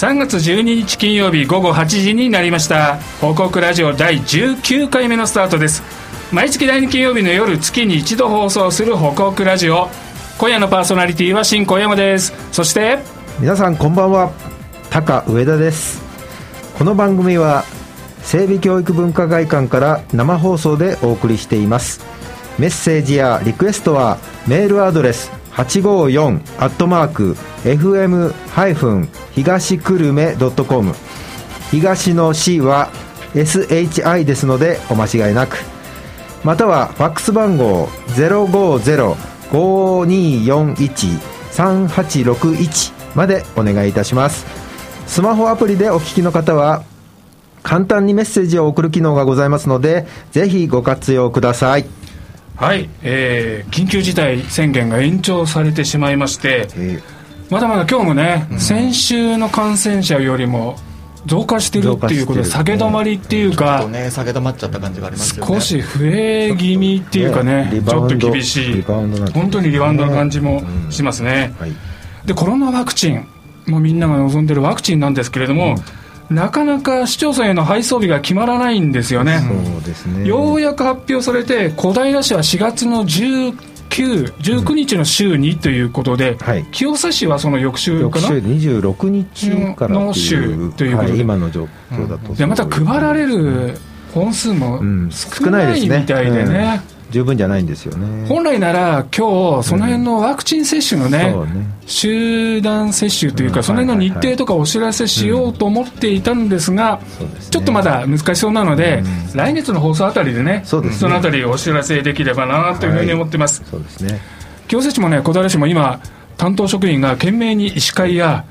3月12日金曜日午後8時になりました。報告ラジオ第19回目のスタートです。毎月第2金曜日の夜月に一度放送する報告ラジオ。今夜のパーソナリティは新小山です。そして皆さんこんばんは。高上田です。この番組は整備教育文化会館から生放送でお送りしています。メッセージやリクエストはメールアドレス854アットマーク FM- 東久留米 .com 東の C は SHI ですのでお間違いなく。またはファックス番号050-5241-3861までお願いいたします。スマホアプリでお聞きの方は簡単にメッセージを送る機能がございますのでぜひご活用ください。はい、えー、緊急事態宣言が延長されてしまいまして、えまだまだ今日もね、先週の感染者よりも増加してるっていうことで、下げ止まりっていうちょっかと、ね下げ止まっちゃった感じがありますよね。少し増え気味っていうかね、ちょっと厳しい。本当にリバウンドの感じもしますね。はい。で、コロナワクチン、もうみんなが望んでるワクチンなんですけれども、なかなか市町村への配送日が決まらないんですよね。ね。ようやく発表されて、小平市は4月の19、19日の週にということで、はい。清瀬市はその翌週かな？翌週26日からの週ということで。はい今の状況だと、でまた配られる本数もうん。少ないみたいでね,、十分じゃないんですよね。本来なら今日その辺のワクチン接種のね,、そうね。集団接種というか、うんその辺の日程とかお知らせしようと思っていたんですが、ちょっとまだ難しそうなので、来月の放送あたりでねそね。のあたりお知らせできればなというふうに思ってます、そうですね。清瀬市もね小平市も今担当職員が懸命に医師会や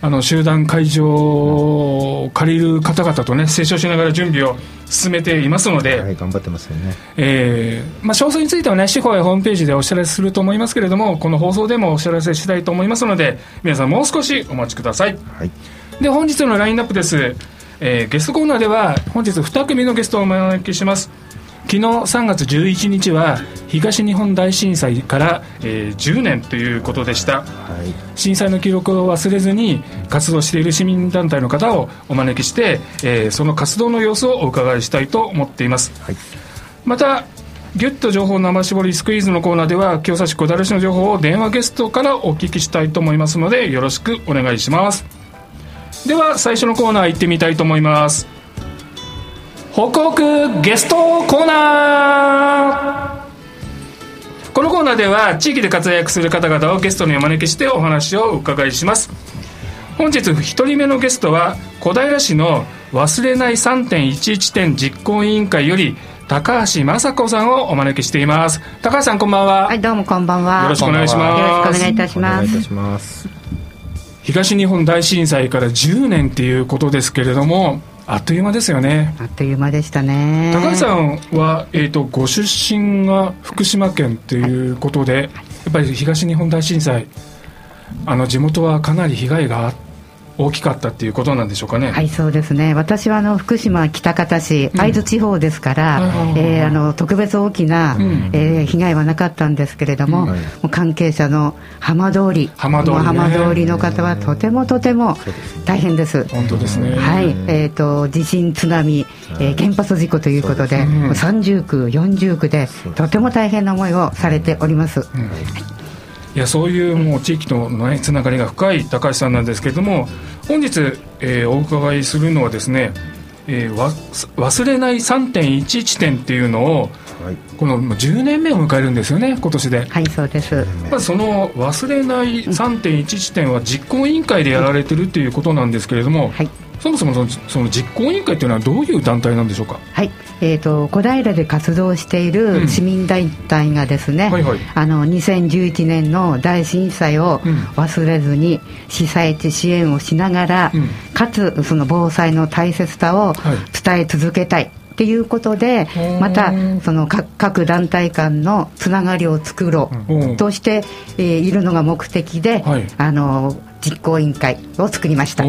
あの集団会場を借りる方々とね折衝しながら準備を進めていますので、はい頑張ってますよね。えーまあ、詳細についてはね司法やホームページでお知らせすると思いますけれどもこの放送でもお知らせしたいと思いますので皆さんもう少しお待ちください。はい。で本日のラインナップです、えーゲストコーナーでは本日2組のゲストをお招きします昨日3月11日は東日本大震災から、えー10年ということでした。はい。震災の記録を忘れずに活動している市民団体の方をお招きして、えーその活動の様子をお伺いしたいと思っています。はい。またギュッと情報生絞りスクイーズのコーナーでは清瀬市小平市の情報を電話ゲストからお聞きしたいと思いますのでよろしくお願いします。では最初のコーナー行ってみたいと思います報告ゲストコーナー。このコーナーでは地域で活躍する方々をゲストにお招きしてお話をお伺いします。本日1人目のゲストは小平市の忘れない3.11点実行委員会より高橋雅子さんをお招きしています。高橋さんこんばんは、はい、どうもこんばんは。よろしくお願いします。よろしくお願いいたします。お願いいたします。東日本大震災から10年っていうことですけれどもあっという間ですよねあっという間でしたね。高橋さんは、えー、とご出身が福島県ということで、やっぱり東日本大震災あの地元はかなり被害が大きかったっていうことなんでしょうかね、はい、そうですね。私はあの福島北方市、会津地方ですから、うんえーあの特別大きな、ん。えー被害はなかったんですけれども、はい。もう関係者の浜通り、浜通り浜通りの方はとてもとても大変です。本当ですね、はい、えー、と地震、津波、えー原発事故ということで、もう30区、40区で、とても大変な思いをされております。いやそういうもう地域との、ね、つながりが深い高橋さんなんですけれども本日、えーお伺いするのはですね、えーわ忘れない3.11点っていうのをはいこのもう10年目を迎えるんですよね今年で。はい、そうです。まずその忘れない3.11点は実行委員会でやられてるっていうことなんですけれども、はいそもそもそのその実行委員会っていうのはどういう団体なんでしょうか？はい、えー、と小平で活動していうん。る市民団体がですね、はい。はいあの2011年の大震災をうん。忘れずに被災地支援をしながら、うん。かつその防災の大切さをはい。伝え続けたい。っていうことでーまたその各各団体間のつながりを作ろうん。う。として、えーいるのが目的で、はい。あの実行委員会を作りました。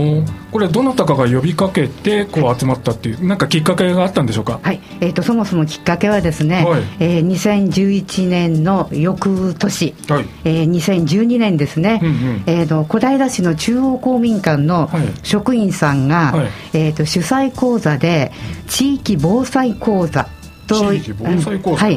これどなたかが呼びかけてこう集まったっていうなんかきっかけがあったんでしょうか？はい、えーと、そもそもきっかけはですね、はい、えー、2011年の翌年、はい、えー、2012年ですね、うんうん、えーと、小平市の中央公民館の職員さんが、はい、えーと主催講座で地域防災講座と、はい、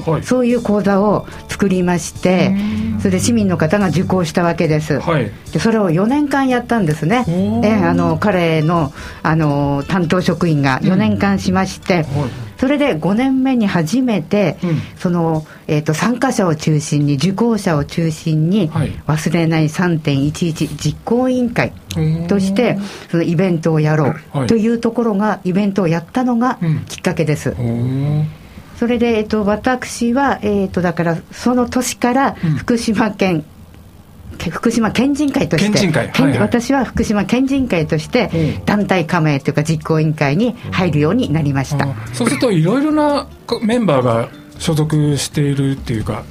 はい、そういう講座を作りましてそれで市民の方が受講したわけです、はい、でそれを4年間やったんですね。えあの彼のあの担当職員が4年間しまして、うんはい。それで5年目に初めて、うん、その、えーと、参加者を中心に受講者を中心に、はい、忘れない3.11実行委員会としてそのイベントをやろうというところが、イベントをやったのがきっかけです。うんそれで、えっと、私は、えっと、だからその年から福島県、うん、福島県人会として、はいはい、私は福島県人会として団体加盟というか実行委員会に入るようになりました、そうするといろいろなメンバーが所属しているっていうか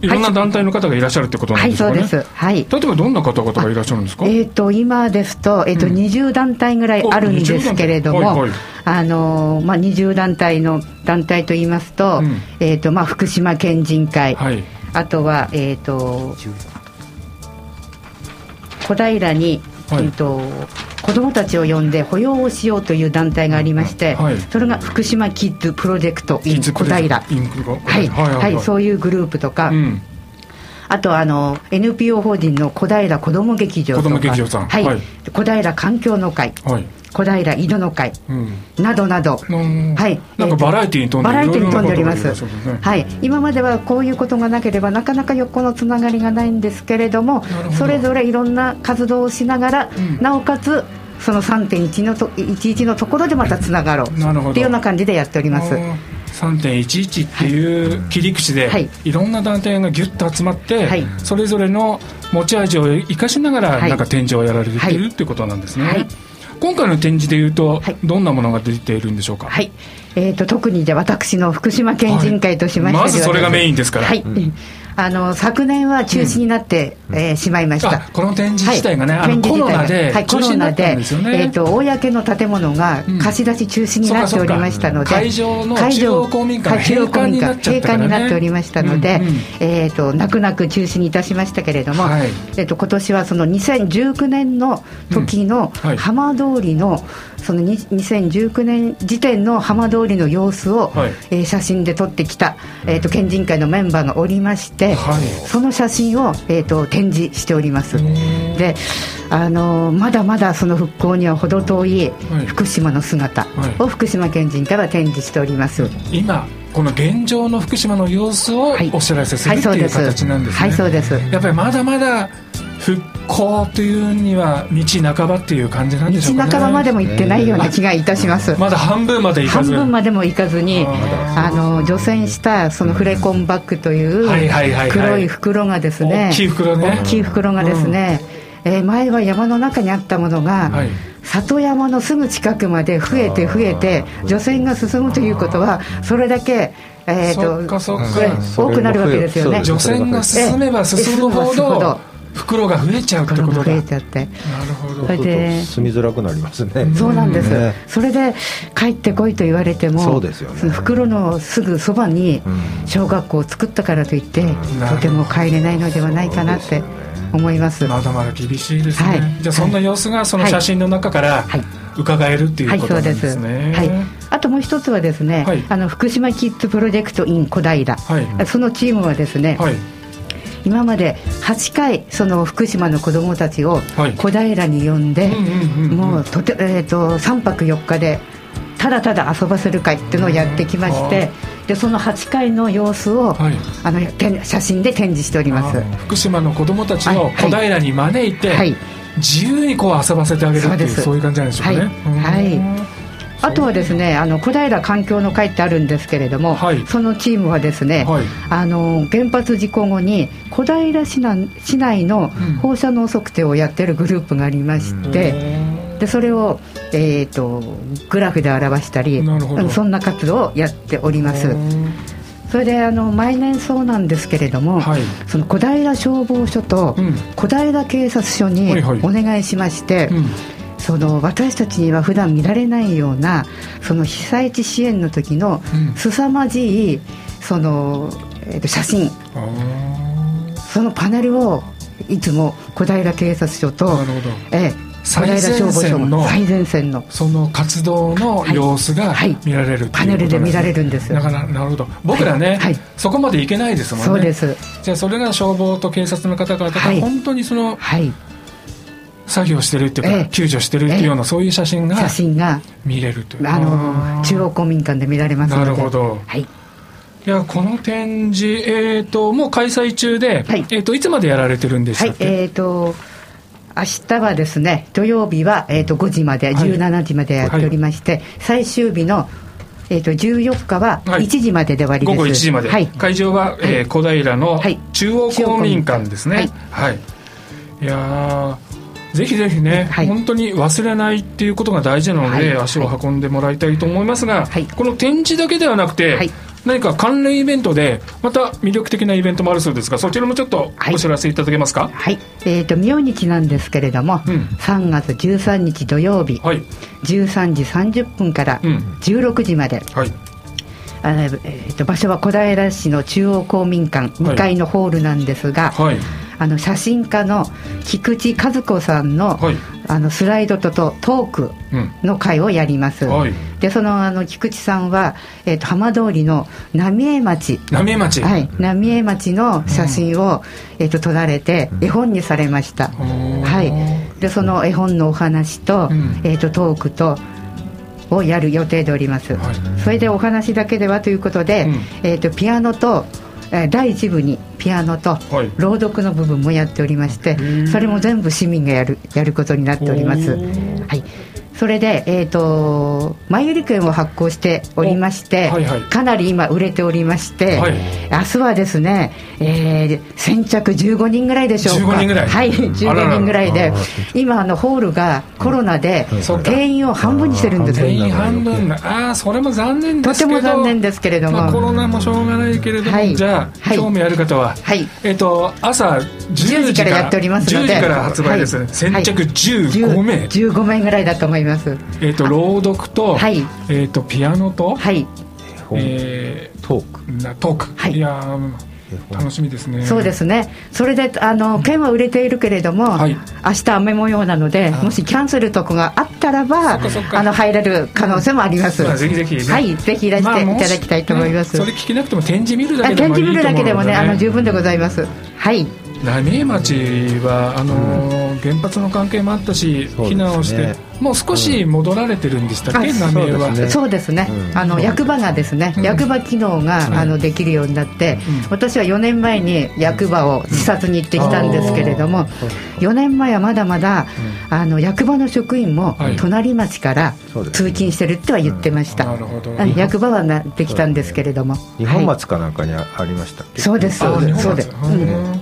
いろんな団体の方がいらっしゃるってことなんですかね、はい、そうです、はい、例えばどんな方々がいらっしゃるんですか、えーと、今ですと,、えーとうん、20団体ぐらいあるんですけれども、はいはい、あのまあ、20団体の団体といいますと,、うん。えーとまあ、福島県人会、はい、あとは、えーと、小平に、はい、えーと子どもたちを呼んで保養をしようという団体がありまして、はい、それが福島キッズプロジェクト in 小平、はい、はい、そういうグループとか、うん、あとあの NPO 法人の小平子ども劇場とか、はい、はい、小平環境の会、はい、小平井戸の会、うん、などなど、はい、なんかバラエティーに飛んでバラエティーに飛んでおります、ね、はい、今まではこういうことがなければなかなか横のつながりがないんですけれどもそれぞれいろんな活動をしながら、うん、なおかつその3.1のと11のところでまたつながろう。っていうような感じでやっております。3.11っていう切り口で、はい、いろんな団体がぎゅっと集まって、はい、それぞれの持ち味を生かしながら、なんか展示をやられてい。るっていうことなんですね。はい今回の展示でいうと、はい、どんなものが出ているんでしょうか？はい。えっ、ー、と特にじゃ私の福島県人会としまして、はい、まずそれがメインですから。はい。うん、あの昨年は中止になって、うん、えー、しまいました。この展示自体がね、はい、コロナではい、コロナで、えっ、ー、と公の建物が貸し出し中止になっておりましたので、会場の中央公民館閉館になっちゃったから、ね、閉館になっておりましたので、うんうん、えっ、ー、と泣く泣く中止にいたしましたけれども、はい、えっ、と今年はその2019年の時の浜通りの、その2019年時点の浜通りの様子を、はい、えー、写真で撮ってきた、えーと、県人会のメンバーがおりまして、はい、その写真を、えーと、展示しております。で、あのー、まだまだその復興には程遠い福島の姿を福島県人会は展示しております、今この現状の福島の様子をお知らせする、はい、っていう形なんですね、はい、そうです。やっぱりまだまだ復興というには道半ばっていう感じなんでしょうか、ね、道半ばまでも行ってないような気がいたします、まだ半分まで行かず。半分までも行かずにあの除染したそのフレコンバッグという黒い袋がですね大きい袋ね。大きい袋がですね、うん、えー、前は山の中にあったものが、はい。里山のすぐ近くまで増えて増えて除染が進むということはそれだけえーと、多くなるわけですよね。除染が進めば進むほど袋が増えちゃうってことだ。増えちゃって。なるほど。それで住みづらくなりますね。そうなんです、ね、それで帰ってこいと言われてもそうですよ、ね、その袋のすぐそばに小学校を作ったからといって、うん、とても帰れないのではないかなって思います、まだまだ厳しいですね、はい、じゃあそんな様子がその写真の中から、はい。伺えるっていうことなんですね。はい、はい、あともう一つはですね、はい、あの福島キッズプロジェクト in 小平、はい、そのチームはですね、はい、今まで8回その福島の子どもたちを小平に呼んで、もうとて、えーと、3泊4日でただただ遊ばせる会っていうのをやってきましてでその8回の様子を、はい、あの写真で展示しております。福島の子どもたちを小平に招いて、はい、自由にこう遊ばせてあげるっていうそういう感じなんでしょうかね。はい、はいあとはですねあの小平環境の会ってあるんですけれども、はい、そのチームはですね、はい、あの原発事故後に小平市内市内の放射能測定をやってるグループがありまして、うん、でそれを、えーと、グラフで表したりそんな活動をやっております。それであの毎年そうなんですけれども、はい、その小平消防署と小平警察署にお願いしまして、その私たちには普段見られないようなその被災地支援の時の凄まじいその、えー、と写真。そのパネルをいつも小平警察署と、えー、最前線の。最前線の。その活動の様子が見られる、パネルで見られるんです。だからなるほど。僕らね、はい、そこまでいけないですもんね。そうです。じゃあそれが消防と警察の方々が本当にその、はい、作業してるっていうか、え救助してるっていうような、そういう写真が写真が見れるという。あの中央公民館で見られますので。なるほど、はい。いやこの展示、えーと、もう開催中で、はい。えーと、いつまでやられてるんでしたっけ、はい、えーと明日はですね土曜日は、えーと、5時まで、17時までやっておりまして、はい、最終日のえー、と14日は1時までで終わりです、午後1時まで、はい、会場は、えー、小平の中央公民館ですね。はい、い、やぜひぜひね、はい、本当に忘れないっていうことが大事なので、はい、足を運んでもらいたいと思いますが、はい、この展示だけではなくて、何か関連イベントでまた魅力的なイベントもあるそうですがそちらもちょっとお知らせいただけますか？はい、えっ、ー、と明日なんですけれども、うん、3月13日土曜日、はい、13時30分から16時まで、うん、はいあえーと、場所は小平市の中央公民館2階のホールなんですが、はい、あの写真家の菊池和子さんのはい、あのスライドととトークの会をやります、うんはい、でそのあの菊池さんは、えーと、浜通りの浪江町。浪江町。はい。浪江町の写真を、うん、えーと、撮られて絵本にされました、はい。でその絵本のお話と,、えー、とトークとをやる予定でおります、はい、それでお話だけではということで、えー、とピアノと第1部にピアノと朗読の部分もやっておりまして、それも全部市民がやるやることになっております。はいそれで、えーと、前売り券を発行しておりまして、はいはい、かなり今売れておりまして、はい、明日はですね、えー、先着15人ぐらいでしょうか。15人ぐらい。はい15人ぐらいで今あのホールがコロナで定員を半分にしてるんです定員半分ああそれも残念ですけど。とても残念ですけれども、まあ、コロナもしょうがないけれども、はい、じゃあ、興味ある方は、はい、えっ、ー、と朝10時から。やっておりますので。10時から発売です、先着15名、15名ぐらいだと思いますます。えっ、と朗読と,、はい。えー、とピアノと、はい。えー、トーク。なトーク、はい、いや楽しみですね。そうですね。それであの券は売れているけれども、はい、明日雨模様なのでもしキャンセルとかがあったらばあの入れる可能性もあります、まあ、ぜひぜひ、ね、はい。ぜひいらしていただきたいと思います、ね、それ聞けなくても展示見るだけでもいいと思うので、ね、展示見るだけでもねあの十分でございます。はい浪江町はあの、うん、原発の関係もあったし、避難をして、もう少し戻られてるんでしたっけ、浪江は？そうですね、あの役場がですね、役場機能が、あのできるようになって、私は4年前に役場を視察に行ってきたんですけれども、4年前はまだまだ、あの役場の職員も隣町から通勤してるっては言ってました、役場はなできたんですけれども。日本松かなんかにありましたっけ、そうです、そうです。で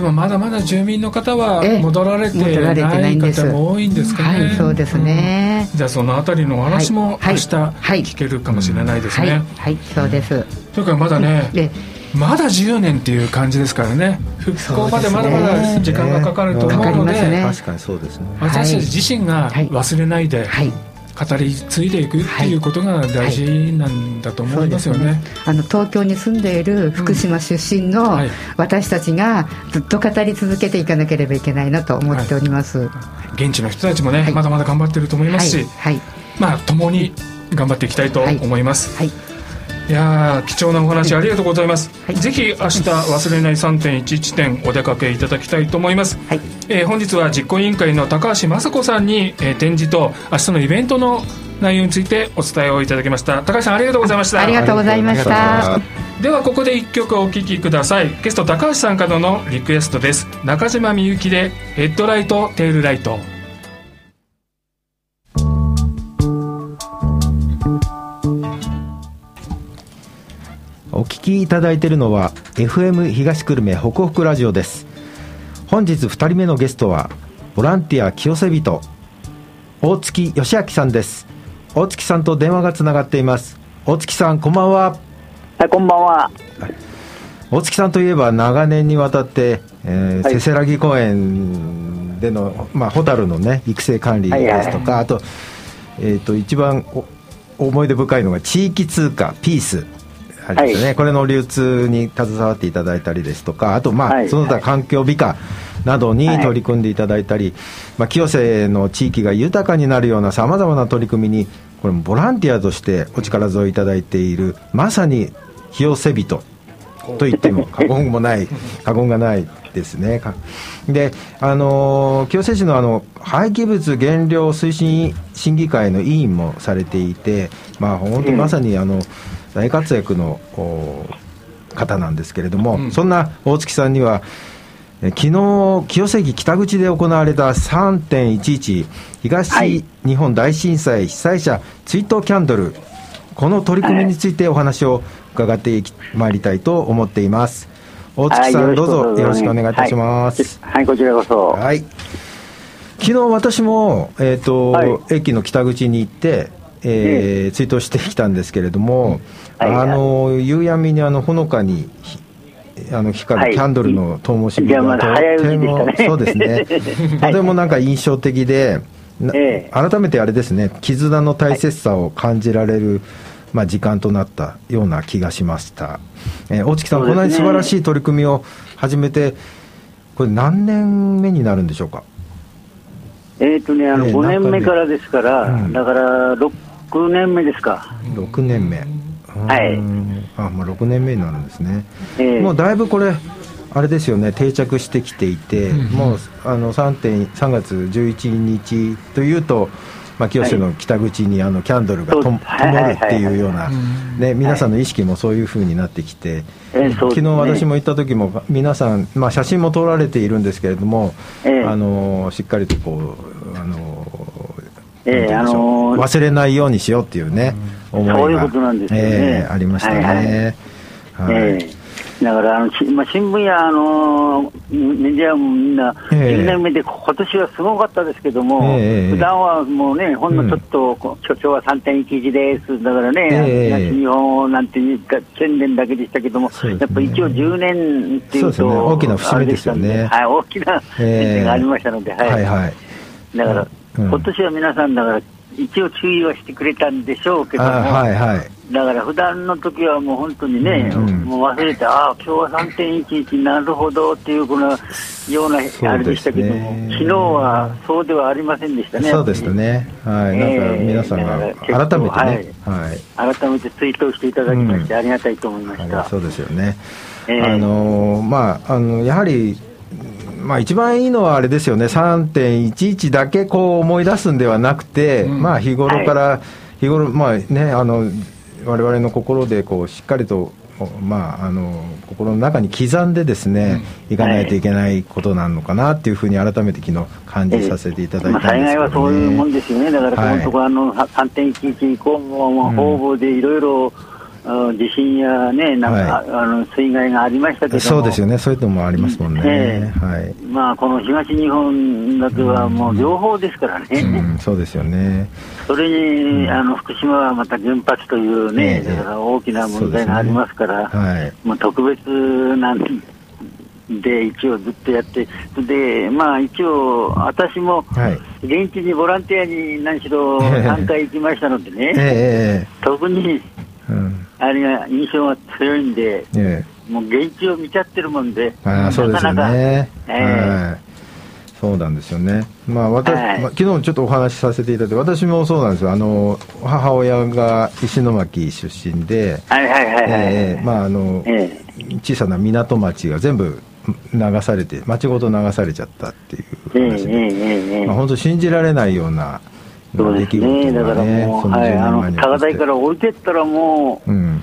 もまだまだ住民の方は戻られてない方も多いんですかね、はい、そうですね、うん、じゃあそのあたりのお話も明日聞けるかもしれないですね、はい、はい、そうです。というかまだね、まだ10年っていう感じですからね。復興までまだまだ時間がかかると思うので、ね、確かにそうですね。私たち自身が忘れないで、はい語り継いでいくっていうことが大事なんだと思いますよね。はい。はい、あの東京に住んでいる福島出身の私たちがずっと語り続けていかなければいけないなと思っております、はい、現地の人たちもね、まだまだ頑張ってると思いますし、はい。まあ共に頑張っていきたいと思います、はいいや貴重なお話ありがとうございます、はい、ぜひ明日忘れない3.11点お出かけいただきたいと思います、はい、えー、本日は実行委員会の高橋雅子さんに、えー、展示と明日のイベントの内容についてお伝えをいただきました。高橋さんありがとうございました。ありがとうございました。ではここで一曲お聴きください。ゲスト高橋さんからのリクエストです。中島みゆきでヘッドライトテールライトきいただいているのは FM 東久留米ホクホクラジオです。本日2人目のゲストはボランティア清瀬人大月義明さんです。大月さんと電話がつながっています。大月さんこんばんは。はい、こんばんは。大月さんといえば長年にわたって、えーはい、せせらぎ公園での、まあ、ホタルのね育成管理ですとか、はい。はい、あと,、えーと、一番思い出深いのが地域通貨ピースありますね、はい、これの流通に携わっていただいたりですとかあとまあ、はい、その他環境美化などに取り組んでいただいたり、まあ、清瀬の地域が豊かになるようなさまざまな取り組みにこれボランティアとしてお力添えいただいているまさに清瀬人と言っても 過言もない過言がないですね。であの清瀬市のあの廃棄物減量推進審議会の委員もされていてまあ本当まさにあの大活躍の方なんですけれども、うん、そんな大月さんには昨日清瀬駅北口で行われた3.11東日本大震災被災者追悼キャンドル。この取り組みについてお話を伺ってまいりたいと思っています。大月さん、どうぞ。よろしくお願いいたします、はい、はい、こちらこそ。はい。昨日私も、えーと、はい、駅の北口に行って、えー、追悼してきたんですけれども、はい、あの夕闇にあのほのかにあの光るキャンドルの灯火がとても、ね、そうですね。とてもなんか印象的で、えー、改めてあれですね絆の大切さを感じられる、まあ、時間となったような気がしました、えー、大月さん、ね、こんなに素晴らしい取り組みを始めてこれ何年目になるんでしょうか？えっ、ー、とねあの5年目からですから、うん、だから6年目ですか。6年目。はい。あもう6年目になるんですね、えー、もうだいぶこれあれですよね。定着してきていて、うん、もうあの 3, 3月11日というとまあ、清瀬の北口にあのキャンドルがと、灯るっていうような、ね、皆さんの意識もそういうふうになってきて、昨日私も行った時も皆さん、まあ、写真も撮られているんですけれども、あのしっかりとこうあのえーあのー、忘れないようにしようっていうね、思いがそういうことなんですね、えー、ありましたね。はい、はい、えーだからあの、まあ、新聞やあのメディアもみんな、10年目で、今年はすごかったですけども、えー、普段はもうね、ほんのちょっと、所長は3.11です、だからね、えー、東日本なんていうか、1000年だけでしたけども、ね、やっぱ一応10年っていうと、ね、大きな節目ですよね。はい、大きな節目がありましたので、はい、はいはい。だから、うん、今年は皆さん、だから、一応注意はしてくれたんでしょうけども、はいはい、だから普段の時はもう本当にね、うん、もう忘れて、ああ、今日は3.11なるほどっていうこのようなあれでしたけども、ね、昨日はそうではありませんでしたね。そうでしたね。はい。なんか皆さんが改めてね、はい、はい、改めて追悼していただきまして、ありがたいと思いました。そうですよね。えー、あのまああのやはりまあ、一番いいのはあれですよね、3.11だけこう思い出すんではなくて、うん、まあ、日頃から、はい、日頃、まあね、あの我々の心でこうしっかりと、まあ、あの心の中に刻んでですね、うん、いかないといけないことなのかなっていうふうに改めて昨日感じさせていただいたんですけど、ね、まあ、災害はそういうもんですよね、だからこのところ、はい、あの3.11以降も、方々でいろいろ、地震やね、なんか、はい、あの水害がありましたけどそうですよね、そういうのもありますもんね、えー、はい。まあ、この東日本だけはもう両方ですからね、うんうん、そうですよね。それに、うん、あの福島はまた原発というね、だから大きな問題がありますから、ね、はい、もう特別なんで一応ずっとやって、でまあ、一応、私も現地にボランティアに何しろ3回行きましたのでね、えー、特にあれが印象が強いんで、ええ、もう現地を見ちゃってるもんで、あそうですよね。えー、はい、そうなんですよね、まあ私、はい、まあ、昨日ちょっとお話しさせていただいて、私もそうなんですよ、あの母親が石巻出身で、はいはいはいはい、えー、まああの、えー、小さな港町が全部流されて、町ごと流されちゃったっていう話で、えーえー、まあ、本当、信じられないような。そうですね、だからもう、はい、あの高台から置いてったらもう、うん、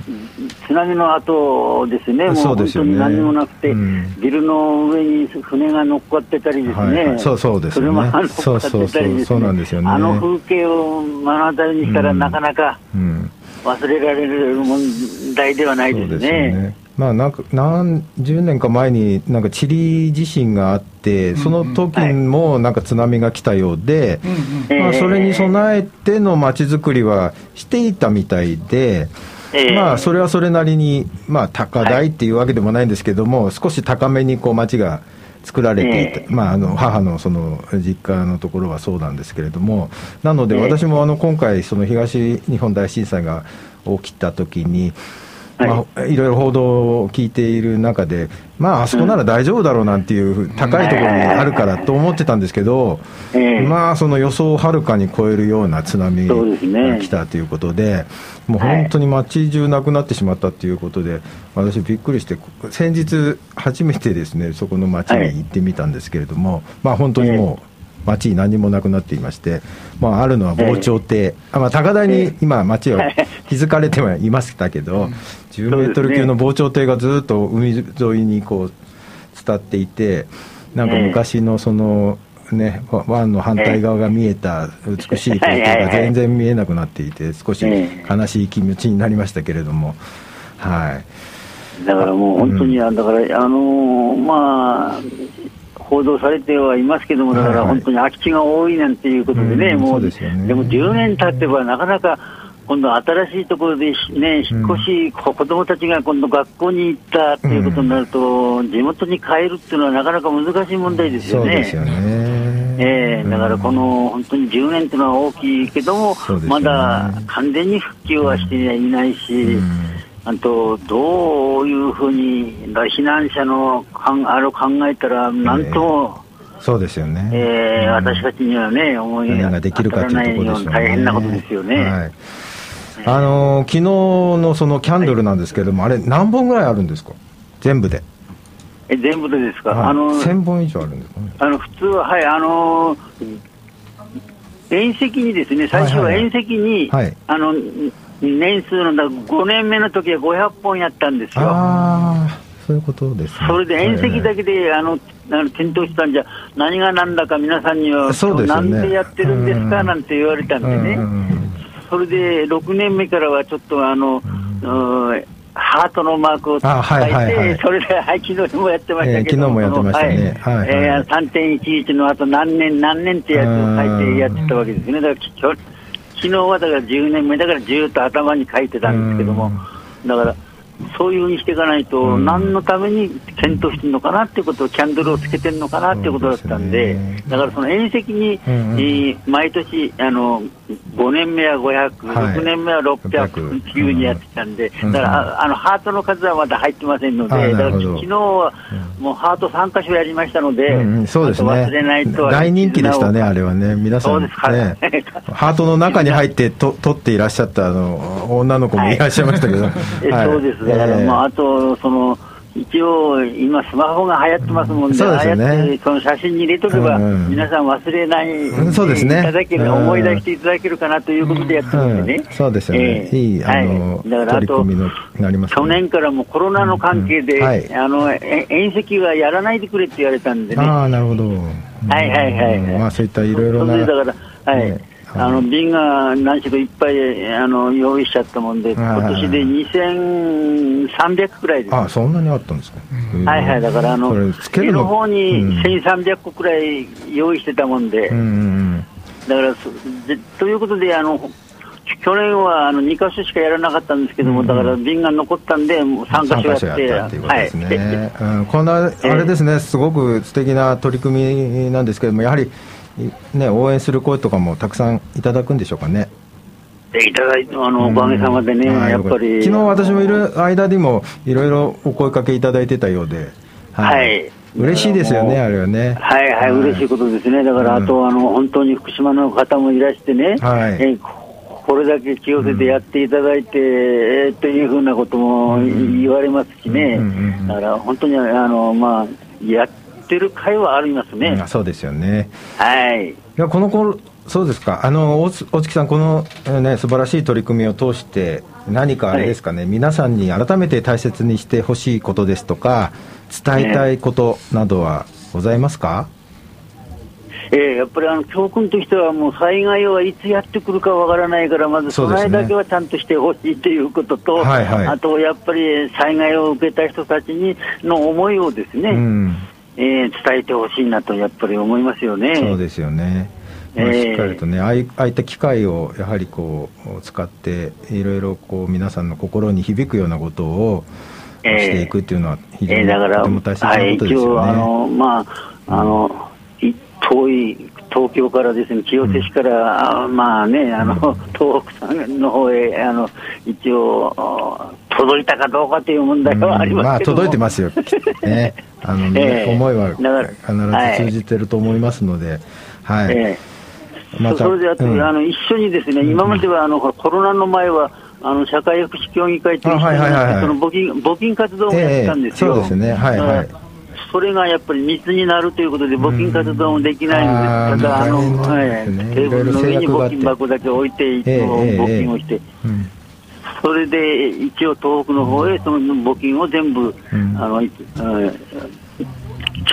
津波の後ですね、もう本当に何もなくて、うん、ビルの上に船が乗っかってたりですね、はい、そうそうですね、車が乗っかってたりですね、あの風景を目の当たりにしたら、なかなか忘れられる問題ではないですね。まあ、なんか何十年か前になんかチリ地震があって、その時もなんか津波が来たようで、まあ、それに備えての街づくりはしていたみたいで、えー、まあ、それはそれなりに、まあ、高台っていうわけでもないんですけども、はい、少し高めにこう町が作られていて、えー、まあ、あの母のその実家のところはそうなんですけれども、なので私もあの今回、その東日本大震災が起きたときに、まあ、いろいろ報道を聞いている中で、まあ、あそこなら大丈夫だろうなんていう、高いところにあるからと思ってたんですけど、まあ、その予想をはるかに超えるような津波が来たということで、もう本当に街中なくなってしまったということで、私、びっくりして、先日、初めてですね、そこの街に行ってみたんですけれども、まあ、本当にもう、町に何もなくなっていまして、まあ、あるのは防潮堤、えー、まあ、高台に今、町は築かれてはいましたけど、10メートル級の防潮堤がずっと海沿いにこう伝っていて、なんか昔のその、ね、湾の反対側が見えた美しい光景が全然見えなくなっていて、少し悲しい気持ちになりましたけれども。はい。だからもう本当に、うん、だから、あのー、まあ、報道されてはいますけども、だから本当に空き地が多いなんていうことでね、はいはい、もう、でね、でも10年経てば、なかなか今度、新しいところで、ね、引っ越し、うん、子供たちが今度、学校に行ったということになると、うん、地元に帰るっていうのは、なかなか難しい問題ですよね。そうですよね。えー、だからこの本当に10年というのは大きいけども、ね、まだ完全に復旧はしていないし、うんあとどういうふうに避難者のあれを考えたら、なんとも、えー、そうですよね、えー、私たちにはね、思いができるかというところでね。大変なことですよね。はい。あのー、昨日のそのキャンドルなんですけれども、はい、あれ、何本ぐらいあるんですか、全部で。え全部でですか、はい、あの1000本以上あるんですかね。あの普通は、はい、あのー、遠石にですね、最初は遠石に、はい。はい、あの年数の5年目の時は500本やったんですよ。あそういうことです、ね、それで遠石だけで、あのあの検討したんじゃ、何がなんだか皆さんには、そうですね、なんでやってるんですかなんて言われたんでね、それで6年目からはちょっとあの、ハートのマークを書いて、はいはいはい、それで、はい、昨日もやってましたけど、えー、昨日もやってましたね、はい。はいはい。えー、3.11のあと何年、何年ってやつを書いてやってたわけですね。だから昨日はだから10年目だからずっと頭に書いてたんですけども、だからそういうふうにしていかないと、何のために検討してるのかなっていうことを、キャンドルをつけてるのかなっていうことだったんで、だからその遠石に、毎年あの、5年目は500、6年目は600っていうふうにやってたんで、だからあのハートの数はまだ入ってませんので、だから昨日はもうハート3箇所やりましたので、そうですね、忘れないと大人気でしたね、あれはね、皆さん、ね、ハートの中に入ってと撮っていらっしゃったあの女の子もいらっしゃいましたけど、はい、そうですだから、まあ、あと、その、一応、今、スマホが流行ってますもんで、そうですね、その写真に入れとけば、皆さん忘れない、そうですね、いただける、思い出していただけるかなということでやってるんでね、そうですよね、いい、あの、だからあと、去年からもコロナの関係で、あの遠石はやらないでくれって言われたんでね。あなるほど。はいはいはい、まあ、そういったいろいろな。だからはいあの瓶が何しろいっぱいあの用意しちゃったもんで、今年で2300くらいです。あそんなにあったんですか。はいはい、だからあの、上の？方に1300個くらい用意してたもんで、だからということで、あの去年はあの2箇所しかやらなかったんですけども、だから瓶が残ったんで、3箇所やって、やってはいうん、こんな、あれですね、すごく素敵な取り組みなんですけども、やはりね、応援する声とかもたくさんいただくんでしょうかね。いただいて、あの、おかげさまでね、やっぱり。昨日私もいる間にも、いろいろお声かけいただいてたようで。はい。はい嬉しいですよね、あれはね。はいはい、嬉しいことですね。だから、あと、あの、本当に福島の方もいらしてね、はい、えこれだけ気をつけてやっていただいて、うん、というふうなことも言われますしね、だから本当にあの、まあ、やっってる会はありますね。そうですよね。はい。いや、この頃、そうですか。あの、大月さん、この、ね、素晴らしい取り組みを通して、何かあれですかね、はい、皆さんに改めて大切にしてほしいことですとか、伝えたいことなどはございますか、えー、やっぱりあの教訓としては、もう災害はいつやってくるかわからないから、まず備えだけはちゃんとしてほしいということと、はいはい、あとやっぱり災害を受けた人たちにの思いをですね、うんえー、伝えてほしいなとやっぱり思いますよね。そうですよね。まあ、しっかりとね、ああいあいった機会をやはりこう使っていろいろこう皆さんの心に響くようなことをしていくっていうのは非常に、とても大切なことですよね。はい、あのまああの遠い東京からですね清瀬市から、うん、まあねあの、東北さんの方へあの一応届いたかどうかという問題はありますけど、うん、まあ届いてますよ、ね、あの、ね、えー、思いは必ず通じてると思いますので、はい。はいえ。ー、まそれであと、うん、あの一緒にですね、今まではあのコロナの前はあの社会福祉協議会と一緒に、その募金募金活動をやってたんですよ。えー、そうですね、はいはい。それがやっぱり密になるということで、募金活動もできないので、ただ、あの、はい、テーブルの上に募金箱だけ置いて、いつも募金をして、それで一応、東北の方へその募金を全部、あの、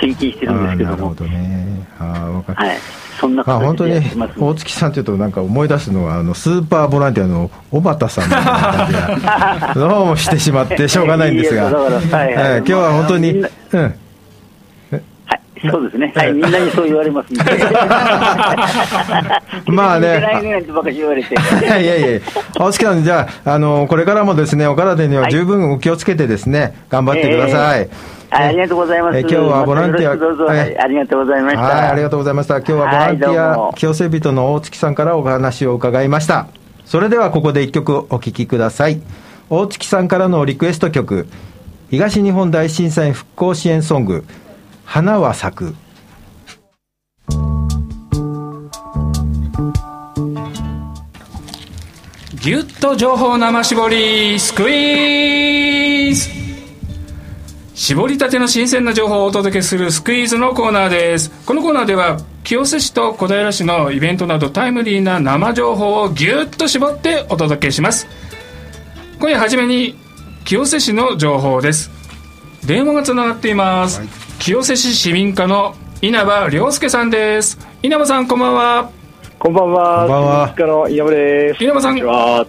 献金してるんですけども。なるほどね。ああ、はい。そんなあ本当に大月さんというとなんか思い出すのはあのスーパーボランティアの小畑さんの感じが どうもしてしまってしょうがないんですが、今日は本当に、うん、そうですね、はい、みんなにそう言われますんで、まあね、いやいやいや、青木さん、じゃあ、あのこれからもですねお体には十分お気をつけて、ですね頑張ってください。ありがとうございます。今日はボランティア、はい、ありがとうございました。はい、ありがとうございました。今日はボランティア清瀬人の大月さんからお話を伺いました。それではここで一曲お聴きください。大月さんからのリクエスト曲、東日本大震災復興支援ソング、花は咲く。ぎゅっと情報生絞りスクイーズ。絞りたての新鮮な情報をお届けするスクイーズのコーナーです。このコーナーでは清瀬市と小平市のイベントなどタイムリーな生情報をぎゅっと絞ってお届けします。今夜初めに清瀬市の情報です。電話がつながっています、はい清瀬市市民課の稲葉良介さんです稲葉さんこんばんはこんばんは。こんばんは。の稲葉です。稲葉さん、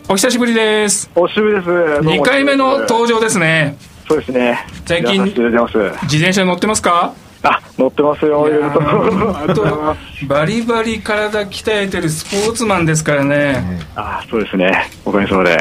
お久しぶりです。お久しぶりです。2回目の登場ですね。そうですね。最近、自転車乗ってますか？あ、乗ってますよ、いあと、バリバリ体鍛えてるスポーツマンですからね。あ、そうですね。おかげさまで。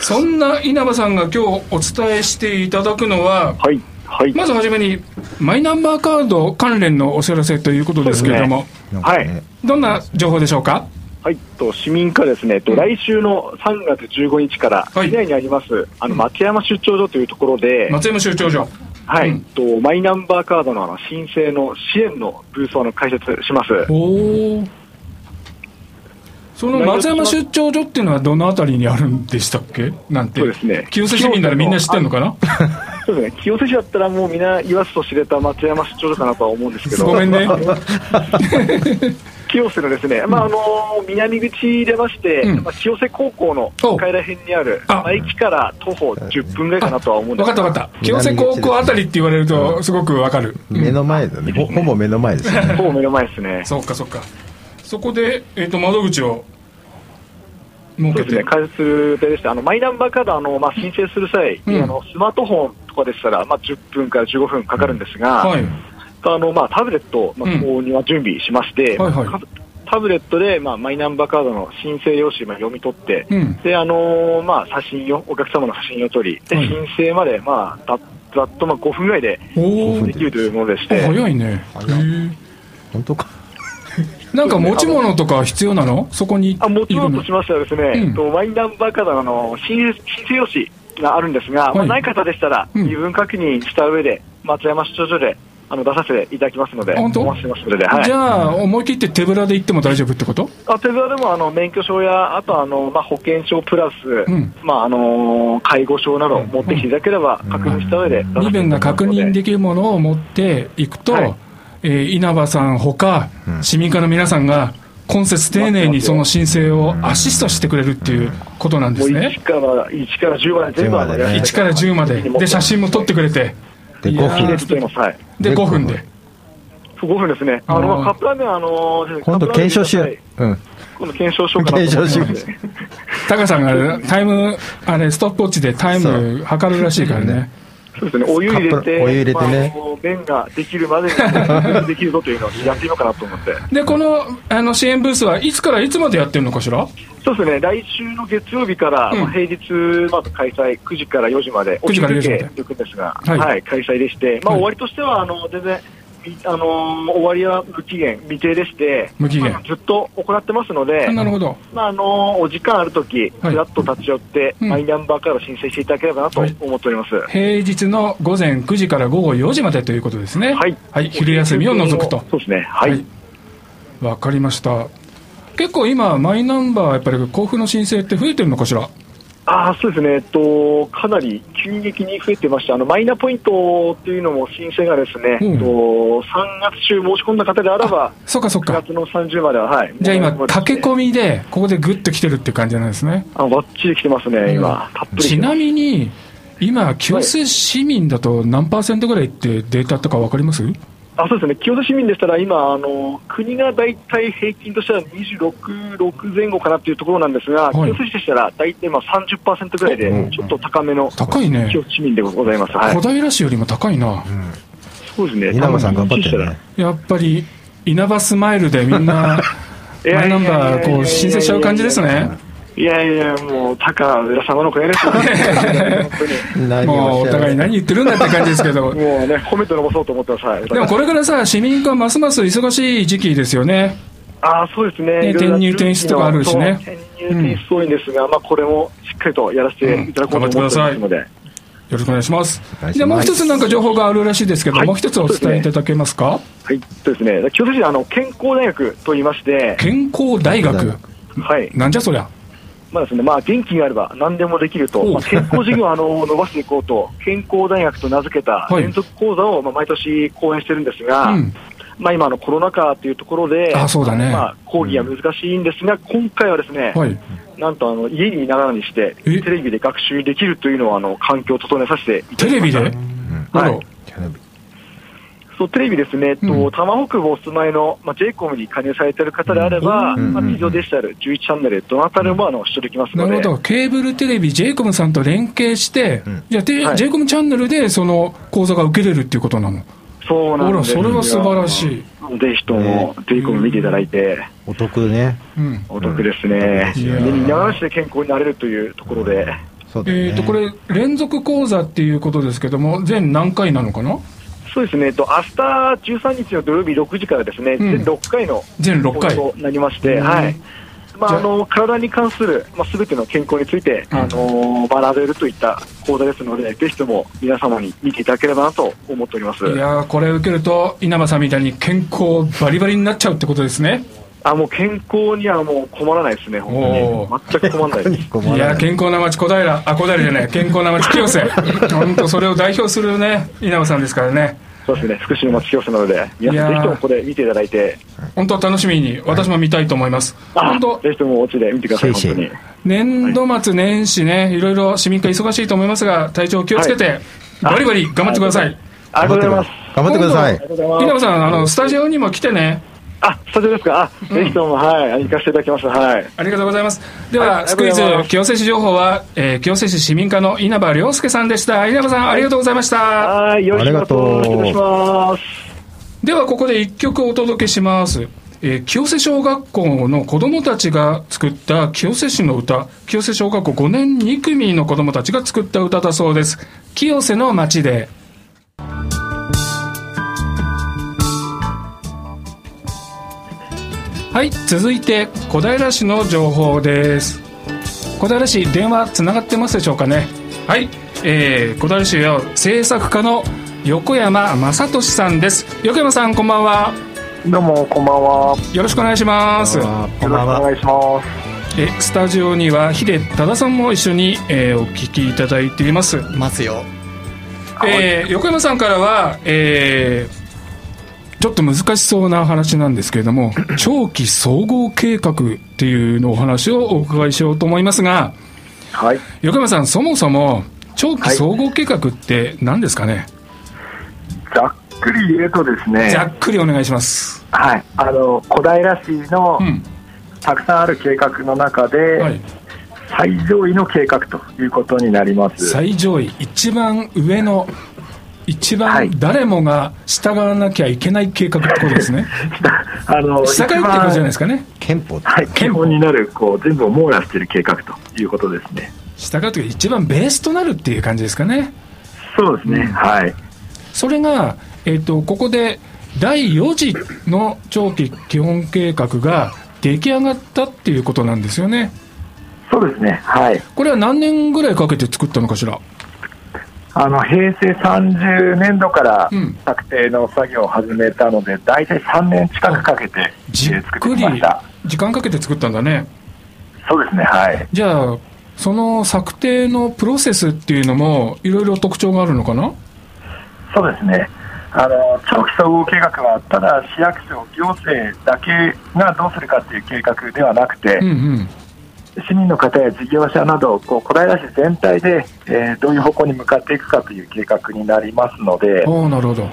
そんな稲葉さんが今日お伝えしていただくのは、はい。はい、まずはじめに、マイナンバーカード関連のお知らせということですけれども、ね、はい、どんな情報でしょうか？はい、と市民課ですね、と来週の3月15日から市内にあります、あの松山出張所というところで、松山出張所。はい、うん、とマイナンバーカードのあの申請の支援のブースを開設します。おその松山出張所っていうのはどのあたりにあるんでしたっけ？なんて。そうですね。清瀬市民ならみんな知ってるのかな？そうですね。清瀬市だったらもうみんな言わずと知れた松山出張所かなとは思うんですけど。ごめんね。清瀬のですね、まああの南口出まして、うん、まあ、清瀬高校の向かいら辺にある、まあ、駅から徒歩10分ぐらいかなとは思うんです分かった分かった。清瀬高校あたりって言われるとすごくわかる。目の前だね。ほほぼ目の前ですね。ほぼ目の前ですね。そうかそうか。そこで、えーと窓口をそうですね、開設する予定でして、あのマイナンバーカードあの、まあ、申請する際、うん、あのスマートフォンとかでしたら、まあ、10分から15分かかるんですが、はい、あのまあ、タブレットの購入は準備しまして、うんはい。はい、タブレットで、まあ、マイナンバーカードの申請用紙を読み取って、うん、であのまあ、写真をお客様の写真を撮り、で申請まで、まあ、ざっとまあ5分ぐらいでできるというものでして。早いね。本当か。なんか持ち物とか必要なの？そこにあ持ち物としましてはですね、うん、マイナンバーカードの申請用紙があるんですが、はい、まあ、ない方でしたら、身分確認した上で、松山市長所であの出させていただきますので、本当？お待ちしてますので、はい、じゃあ、思い切って手ぶらで行っても大丈夫ってこと？あ手ぶらでもあの免許証や、あとあの、まあ、保険証プラス、うん、まああの介護証など持ってきていただければ、確認した上で、身分が確認できるものを持っていくと、はい、えー、稲葉さんほか、市民課の皆さんが、今節丁寧にその申請をアシストしてくれるっていうことなんですね。1から1から10まで全部まで、1から10まで。で、写真も撮ってくれて。で、5分で。で、5分で。5分ですね。あの、カップラーメン、あの、今度検証しよう。うん。今度検証しようかな検証しよう。タカさんがタイム、あれ、ストップウォッチでタイム測るらしいからね。そうですね、お湯入れて、お湯入れてね、まあ、麺ができるまでにできるぞというのをやってみようかなと思って。で、このあの支援ブースはいつからいつまでやってるのかしら？そうですね、来週の月曜日から、うん、平日まず開催、9時から4時まで、9時から4時まで。行くんですが、はい、はい、開催でして、まあ、終わりとしてはあの全然あのー、終わりは無期限、未定でして、無期限、まあ、ずっと行ってますので、なるほど。まああのー、お時間あるとき、ふらっと立ち寄って、マイナンバーカード申請していただければなと思っております、はい、平日の午前9時から午後4時までということですね、はい、はい、昼休みを除くと。そうですね。はい。わ、はい、かりました。結構今、マイナンバー、やっぱり交付の申請って増えてるのかしら？あそうですね、えっと、かなり急激に増えてまして、あのマイナポイントっていうのも申請がですね、うん、と3月中申し込んだ方であれば、そうかそうか。9月の30までは、はい、じゃあ今、駆け込みで、ここでぐっと来てるって感じなんですね。あばっちり来てますね、今、たっぷりちなみに、今、清瀬市民だと何パーセントぐらいってデータとか分かります、あそうですね。清瀬市民でしたら今あの、国が大体平均としては26、6前後かなというところなんですが、はい、清瀬市でしたら大体まあ30%ぐらいで、ちょっと高めの高いね。清瀬市民でございます、はい、小平市よりも高いな、うん、そうですね、稲葉さん頑張ってね。やっぱり稲葉スマイルでみんな、マイナンバーこう申請しちゃう感じですね。いやいや、もう、高浦様の声ですよね。もう、お互い何言ってるんだって感じですけど。もうね、褒めて伸ばそうと思ってます。でもこれからさ、市民化ますます忙しい時期ですよね。ああ、そうですね。ね転入転出とかあるしね。転入転出多いんですが、うん、まあ、これもしっかりとやらせていただこうと思ってますので。よろしくお願いします。じゃあもう一つなんか情報があるらしいですけど、はい、もう一つお伝えいただけますか？はい、そうですね。京都市あの健康大学と言いまして。健康大学。はい。なんじゃそりゃ。まあですねまあ、元気があれば何でもできると、まあ、健康事業をあの伸ばしていこうと、健康大学と名付けた連続講座をまあ毎年講演してるんですが、うん、まあ、今のコロナ禍というところで、あそうだね。まあ、講義は難しいんですが、今回はですね、はい、なんとあの家にいながらにして、テレビで学習できるというのをあの環境を整えさせていただきました。テレビで、はいそうテレビですね、うん、と多摩北部お住まいの、まあ、JCOM に加入されている方であれば、まあ、地上デジタル11チャンネル、どなたでもあの視聴できますので。なるほど、ケーブルテレビ、JCOM さんと連携して、うん、じゃあ、はい、JCOM チャンネルでその講座が受けれるっていうことなの？そうなんですそれは素晴らしい。ぜひとも JCOM 見ていただいて、お得ね、うん、お得ですね、家にいながらして健康になれるというところで。えーとこれ、連続講座っていうことですけども、全何回なのかな？そうですね、と明日13日の土曜日6時からですね、うん、全6回の全6回。となりまして、はい。まあ、あ。の体に関する、まあ、全ての健康について、うん、あの学べるといった講座ですので、ぜひとも皆様に見ていただければなと思っております。いやこれ受けると、稲葉さんみたいに健康バリバリになっちゃうってことですね。あもう健康にはもう困らないですね、本当に。全く困らないです。いや、健康な街、小平、あ、小平じゃない、健康な街、清瀬。本当、それを代表するね、稲葉さんですからね。そうですね、福島町清瀬なので、皆さん、ぜひともここで見ていただいて、本当、楽しみに、私も見たいと思います。本当、ぜひともお家で見てください、本当に。年度末年始ね、いろいろ市民会忙しいと思いますが、体調気をつけて、バリバリ頑張ってください。ありがとうございます。頑張ってください。稲葉さん、あの、スタジオにも来てね。あ、スタジオですか。あ、ぜひとも、はい、行かせていただきます。はい。ありがとうございます。では、スクイズ、清瀬市情報は、えー、清瀬市市民課の稲葉良介さんでした。稲葉さん、ありがとうございました。はい、よろしくお願いします。では、ここで一曲お届けします。えー、清瀬小学校の子どもたちが作った清瀬市の歌、清瀬小学校5年2組の子どもたちが作った歌だそうです。清瀬の街で。はい続いて小平市の情報です。小平市電話つながってますでしょうかね？はい、えー、小平市の制作課の横山正俊さんです。横山さんこんばんは。どうもこんばんは。よろしくお願いします。こんばんはお願いします。えスタジオには秀忠さんも一緒に、えー、お聞きいただいています。ますよ、えー、横山さんからは、えー、ちょっと難しそうな話なんですけれども、長期総合計画っていうのお話をお伺いしようと思いますが、はい、横山さん、そもそも長期総合計画って何ですかね、はい、ざっくり言うとですね、ざっくりお願いします。はい、あの小平市のたくさんある計画の中で、はい、最上位の計画ということになります。最上位一番上の一番誰もが従わなきゃいけない計画ってことですね。あの従いってことじゃないですかね。憲法はい、憲法になるこう全部を網羅している計画ということですね。従うというか一番ベースとなるっていう感じですかね。そうですね。うん、はい。それがえっ、ー、とここで第4次の長期基本計画が出来上がったっていうことなんですよね。そうですね。はい。これは何年ぐらいかけて作ったのかしら？あの平成30年度から策定の作業を始めたので、大体3年近くかけて、じっくり時間かけて作ったんだね。そうですね、はい。じゃあ、その策定のプロセスっていうのも、いろいろ特徴があるのかな？そうですね。あの長期総合計画は、ただ市役所、行政だけがどうするかっていう計画ではなくて、うんうん市民の方や事業者などこう小平市全体で、えー、どういう方向に向かっていくかという計画になりますので。なるほど。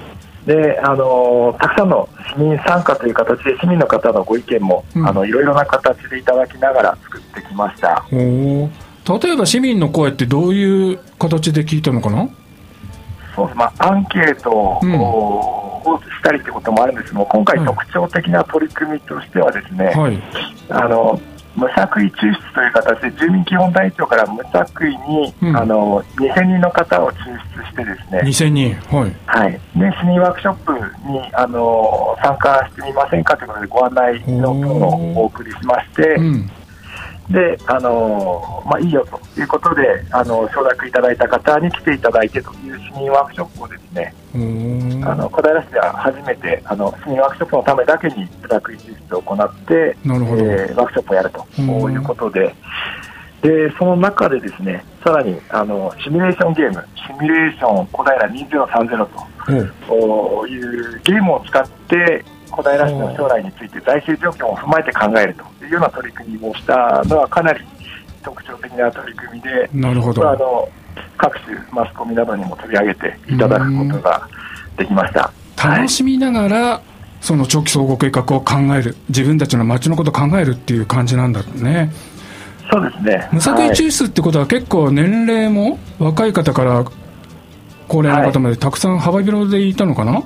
であのたくさんの市民参加という形で市民の方のご意見も、うん、あのいろいろな形でいただきながら作ってきました。例えば市民の声ってどういう形で聞いたのかな？そうまあ、アンケートを,、をしたりということもあるんですけど今回、特徴的な取り組みとしてはですね、はい、あの無作為抽出という形で住民基本台帳から無作為に、うん、あの2000人の方を抽出してですね。2000人はい、はい、で市民ワークショップにあの参加してみませんかということでご案内の文をお送りしまして、うん、であのまあ、いいよということであの承諾いただいた方に来ていただいてという市民ワークショップをですねあの小平市では初めてあの市民ワークショップのためだけにプラクイ抽出を行ってなるほど、えー、ワークショップをやるということで。でその中でですねさらにあのシミュレーションゲームシミュレーション小平2030というゲームを使って小平市の将来について財政状況を踏まえて考えるというような取り組みをしたのはかなり特徴的な取り組みでなるほど。あの各種マスコミなどにも取り上げていただくことができました。楽しみながら、はい、その長期総合計画を考える自分たちの街のことを考えるっていう感じなんだね。そうですね。無作為抽出ってことは結構年齢も若い方から高齢の方までたくさん幅広でいたのかな、はい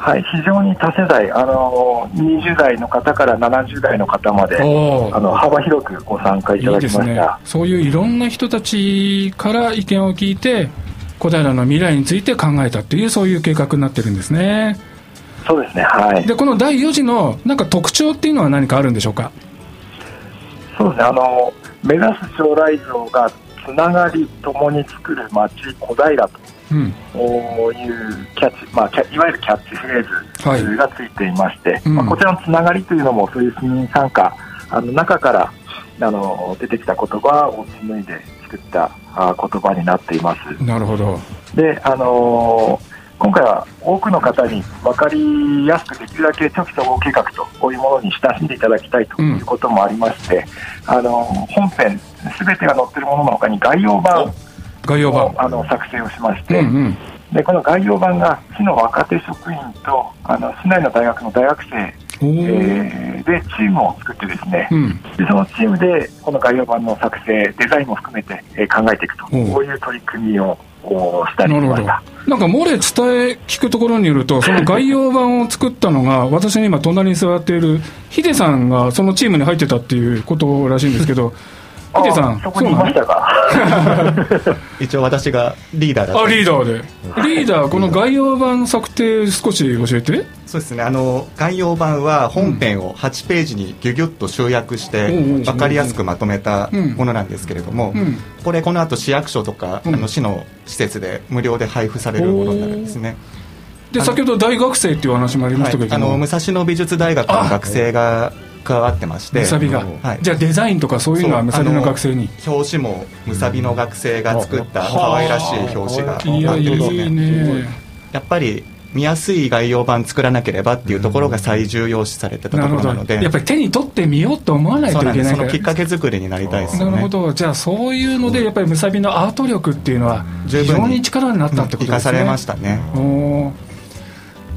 はい、非常に多世代、あの20代の方から70代の方まで、あの幅広くご参加いただきましたいい、ね、そういういろんな人たちから意見を聞いて、小平の未来について考えたっていう、そういう計画になってるんですね。そうですね、はい、でこの第4次のなんか特徴っていうのは何かあるんでしょうか？そうですねあの目指す将来像がつながりともに作る街小平とうん、こういうキャッチ、まあ、いわゆるキャッチフレーズがついていまして、はいまあ、こちらのつながりというのも、そういう市民参加、あの中からあの出てきた言葉を紡いで作ったあ言葉になっています。なるほど。であの今回は多くの方に分かりやすくできるだけ長期総合計画とこういうものに親しんでいただきたいということもありまして、うん、あの本編すべてが載っているもののほかに概要版概要版。あの作成をしまして、うんうん、でこの概要版が市の若手職員とあの市内の大学の大学生えー、でチームを作ってですね、うん、でそのチームでこの概要版の作成デザインも含めて、えー、考えていくとこういう取り組みをしたりしました。なんか漏れ伝え聞くところによると その概要版を作ったのが私の今隣に座っているヒデさんがそのチームに入ってたっていうことらしいんですけどヒデさん、そこにいましたか。一応私がリーダーだあ、リーダーで。リーダー、この概要版策定少し教えて。そうですね。あの概要版は本編を8ページにギュギュッと集約して分かりやすくまとめたものなんですけれども、これこの後市役所とか、あの市の施設で無料で配布されるものになるんですね。で先ほど大学生っていう話もありましたけど、はい、あの武蔵野美術大学の学生が加わってまして。むさびが、はい、じゃあデザインとかそういうのはむさびの学生に？表紙もむさびの学生が作った可愛らしい表紙がいやいいね。やっぱり見やすい概要版作らなければっていうところが最重要視されてたところなので。やっぱり手に取ってみようと思わないといけないそのきっかけ作りになりたいですね。なるほど。じゃあそういうのでやっぱりむさびのアート力っていうのは非常に力になったってことですね、生かされましたね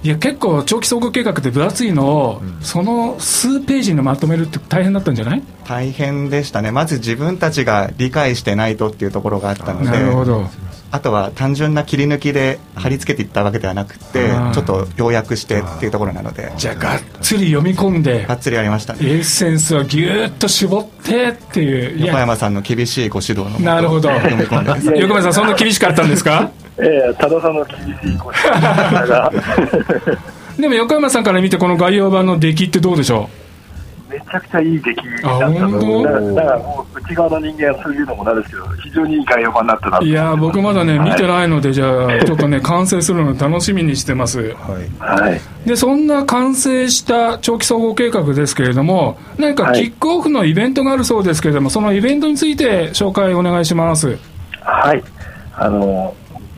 いや結構長期総合計画って分厚いのを、うん、その数ページにまとめるって大変だったんじゃない？大変でしたね。まず自分たちが理解してないとっていうところがあったのでなるほど。あとは単純な切り抜きで貼り付けていったわけではなくてちょっと要約してっていうところなので。じゃあがっつり読み込んでがっつりやりました、ね、エッセンスをぎゅっと絞ってっていう横山さんの厳しいご指導のなるほど。横山さんそんな厳しかったんですか？ええ多田さんの厳しいご指導がでも横山さんから見てこの概要版の出来ってどうでしょう？めちゃくちゃいい出来だったの。で、だからもう内側の人間はそういうのもなんですけど、非常にいい概要版になった。ないや僕まだね、見てないので、じゃあ、ちょっとね、完成するの楽しみにしてます。はい。はい、でそんな完成した長期総合計画ですけれども、何かキックオフのイベントがあるそうですけれども、そのイベントについて紹介お願いします。はい。あの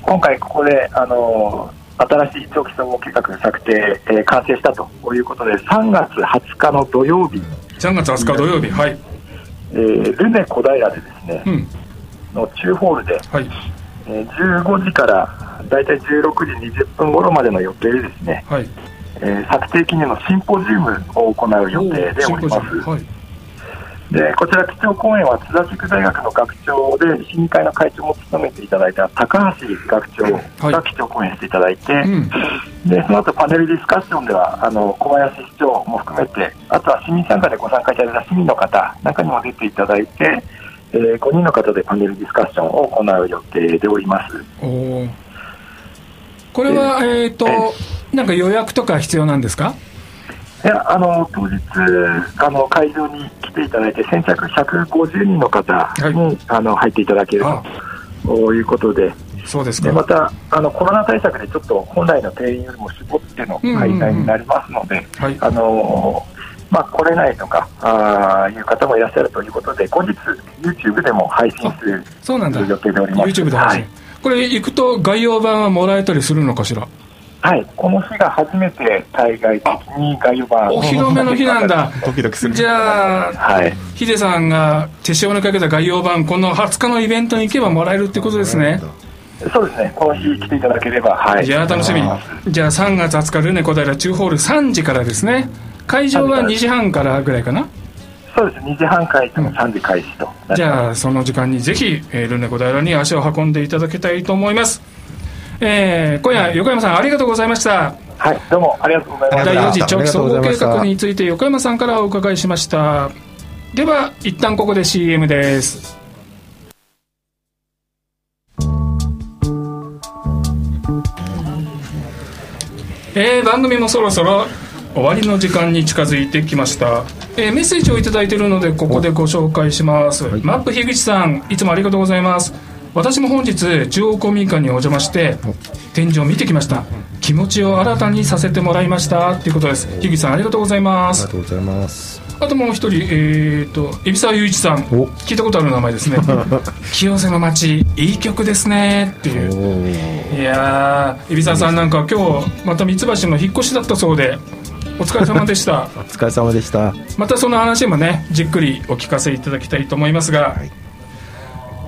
今回ここであの新しい長期総合計画策定、えー、完成したということで、3月20日の土曜日、3月20日土曜日、はい、えー、ルネ小平でですね、うん、の中ホールで、はい、えー、15時から大体16時20分頃までの予定でですね、はい。えー、策定記念のシンポジウムを行う予定でおります。でこちら基調講演は津田塾大学の学長で審議会の会長も務めていただいた高橋学長が基調講演していただいて、はいうん、でその後パネルディスカッションではあの小林市長も含めてあとは市民参加でご参加いただいた市民の方中にも出ていただいて、えー、5人の方でパネルディスカッションを行う予定でおります。これは、えーと、なんか予約とか必要なんですか？いやあの当日あの会場に来ていただいて先着150人の方に、はい、あの入っていただけるということで。そうですか。またあのコロナ対策でちょっと本来の定員よりも絞っての開催になりますので、あのまあ、来れないとかあいう方もいらっしゃるということで後日 YouTube でも配信するそうなんだ。予定でおります。YouTube で配信、はい、これ行くと概要版はもらえたりするのかしら？はい、この日が初めて対外的に概要版お披露目の日なんだ。ドキドキする。じゃあ、はい、ヒデさんが手塩にかけた概要版この20日のイベントに行けばもらえるってことですね。そうですね。この日来ていただければはい。じゃあ楽しみ。じゃあ3月20日ルネ小平中ホール3時からですね。会場は2時半からぐらいかな。そうです。2時半開始の3時開始と、うん、じゃあその時間にぜひ、えー、ルネ小平に足を運んでいただきたいと思いますえー、今夜横山さんありがとうございました。はいどうもありがとうございました。第4次長期総合計画について横山さんからお伺いしました。では一旦ここで CM です。えー、番組もそろそろ終わりの時間に近づいてきました、えー、メッセージを頂いているのでここでご紹介します、はい、マップ樋口さんいつもありがとうございます私も本日中央公民館にお邪魔して展示を見てきました。気持ちを新たにさせてもらいましたということです。樋口さんありがとうございます。ありがとうございます。あともう一人、えーと、海老沢雄一さん。聞いたことある名前ですね。清瀬の街いい曲ですね。っていう。いや海老沢さんなんか今日また三橋の引っ越しだったそうでお疲れ様でした。お疲れ様でした。またその話もねじっくりお聞かせいただきたいと思いますが、は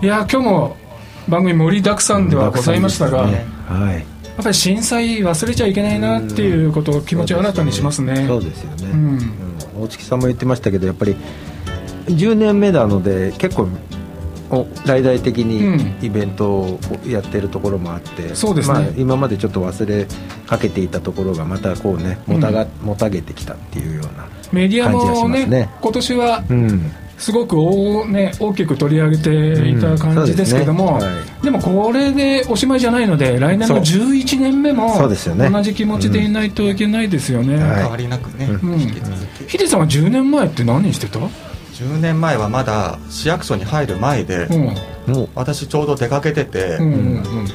い、いや今日も番組盛りだくさんではございましたが、ね、はい、やっぱり震災忘れちゃいけないなっていうことを気持ちを新たにしますね。そうですよね、うん、大月さんも言ってましたけどやっぱり10年目なので結構大々的にイベントをやってるところもあって、そうですね、まあ、今までちょっと忘れかけていたところがまたこうねもたが、うん、もたげてきたっていうようなメディアもね今年は、うんすごく大,、ね、大きく取り上げていた感じですけども、うんでね。はい、でもこれでおしまいじゃないので来年の11年目も同じ気持ちでいないといけないですよね、うん、変わりなくね、うん、ヒデさんは10年前って何してた？10年前はまだ市役所に入る前で、うん、私ちょうど出かけてて、うんうんうん、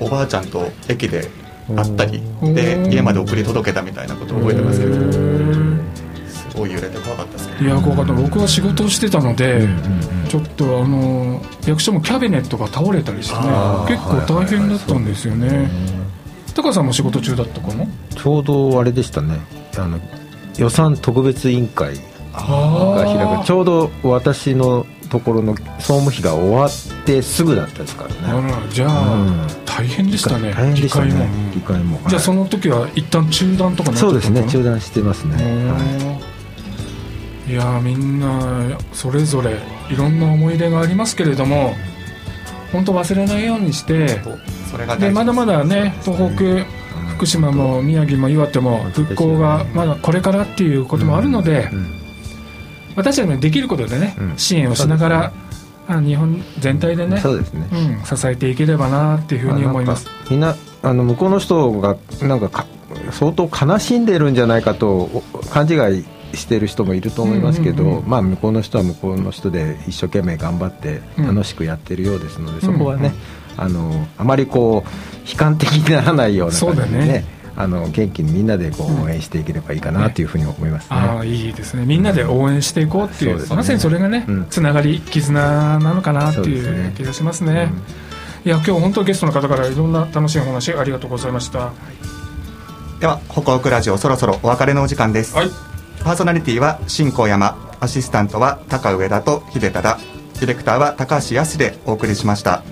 おばあちゃんと駅で会ったりで家まで送り届けたみたいなことを覚えてますけどごい揺れて怖かったですいや怖かった。僕は仕事をしてたので、ちょっとあの役所もキャビネットが倒れたりしてね結構大変だったんですよね、高さんも仕事中だったかなちょうどあれでしたね。あの予算特別委員会が開く。ちょうど私のところの総務費が終わってすぐだったですからね。じゃあ、うん、大変でしたね。大変でしたね。議会も。じゃあその時は一旦中断とかそうですね。中断してますね、はい、いやみんなそれぞれいろんな思い出がありますけれども本当忘れないようにしてでまだまだね東北、福島も宮城も岩手も復興がまだこれからっていうこともあるので、私たちもできることでね、支援をしながら、あ日本全体でねそうですね、うん、支えていければなっていうふうに思います。みんなあの向こうの人がなんか相当悲しんでるんじゃないかと勘違いしてる人もいると思いますけど、うんうんうん、まあ、向こうの人は向こうの人で一生懸命頑張って楽しくやってるようですので、うん、そこはね、あのあまりこう悲観的にならないような感じでねね。あの元気にみんなでこう応援していければいいかなというふうに思います、ね、あいいですね。みんなで応援していこうっていう、うん、まさにそれがね、うん、つながり絆なのかなっていう気がしますね、いや今日本当ゲストの方からいろんな楽しいお話ありがとうございました、では北北ラジオそろそろお別れのお時間です、はい、パーソナリティは新高山。アシスタントは高上田と秀忠。ディレクターは高橋康でお送りしました。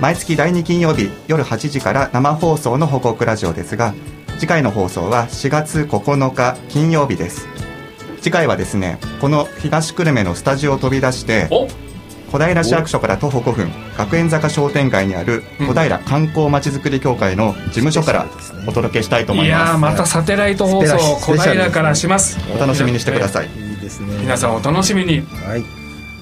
毎月第2金曜日夜8時から生放送の報告ラジオですが次回の放送は4月9日金曜日です。次回はですねこの東久留米のスタジオを飛び出して小平市役所から徒歩5分学園坂商店街にある小平観光まちづくり協会の事務所からお届けしたいと思います、いやまたサテライト放送小平からします。お楽しみにしてください、い。いですね。皆さんお楽しみに、はい。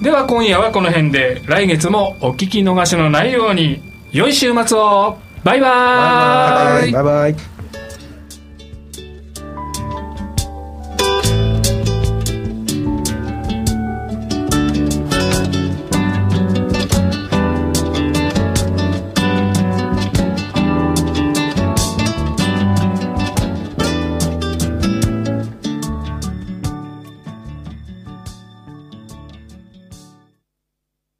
では今夜はこの辺で来月もお聞き逃しのないように良い週末を。バイバイ。バイバイ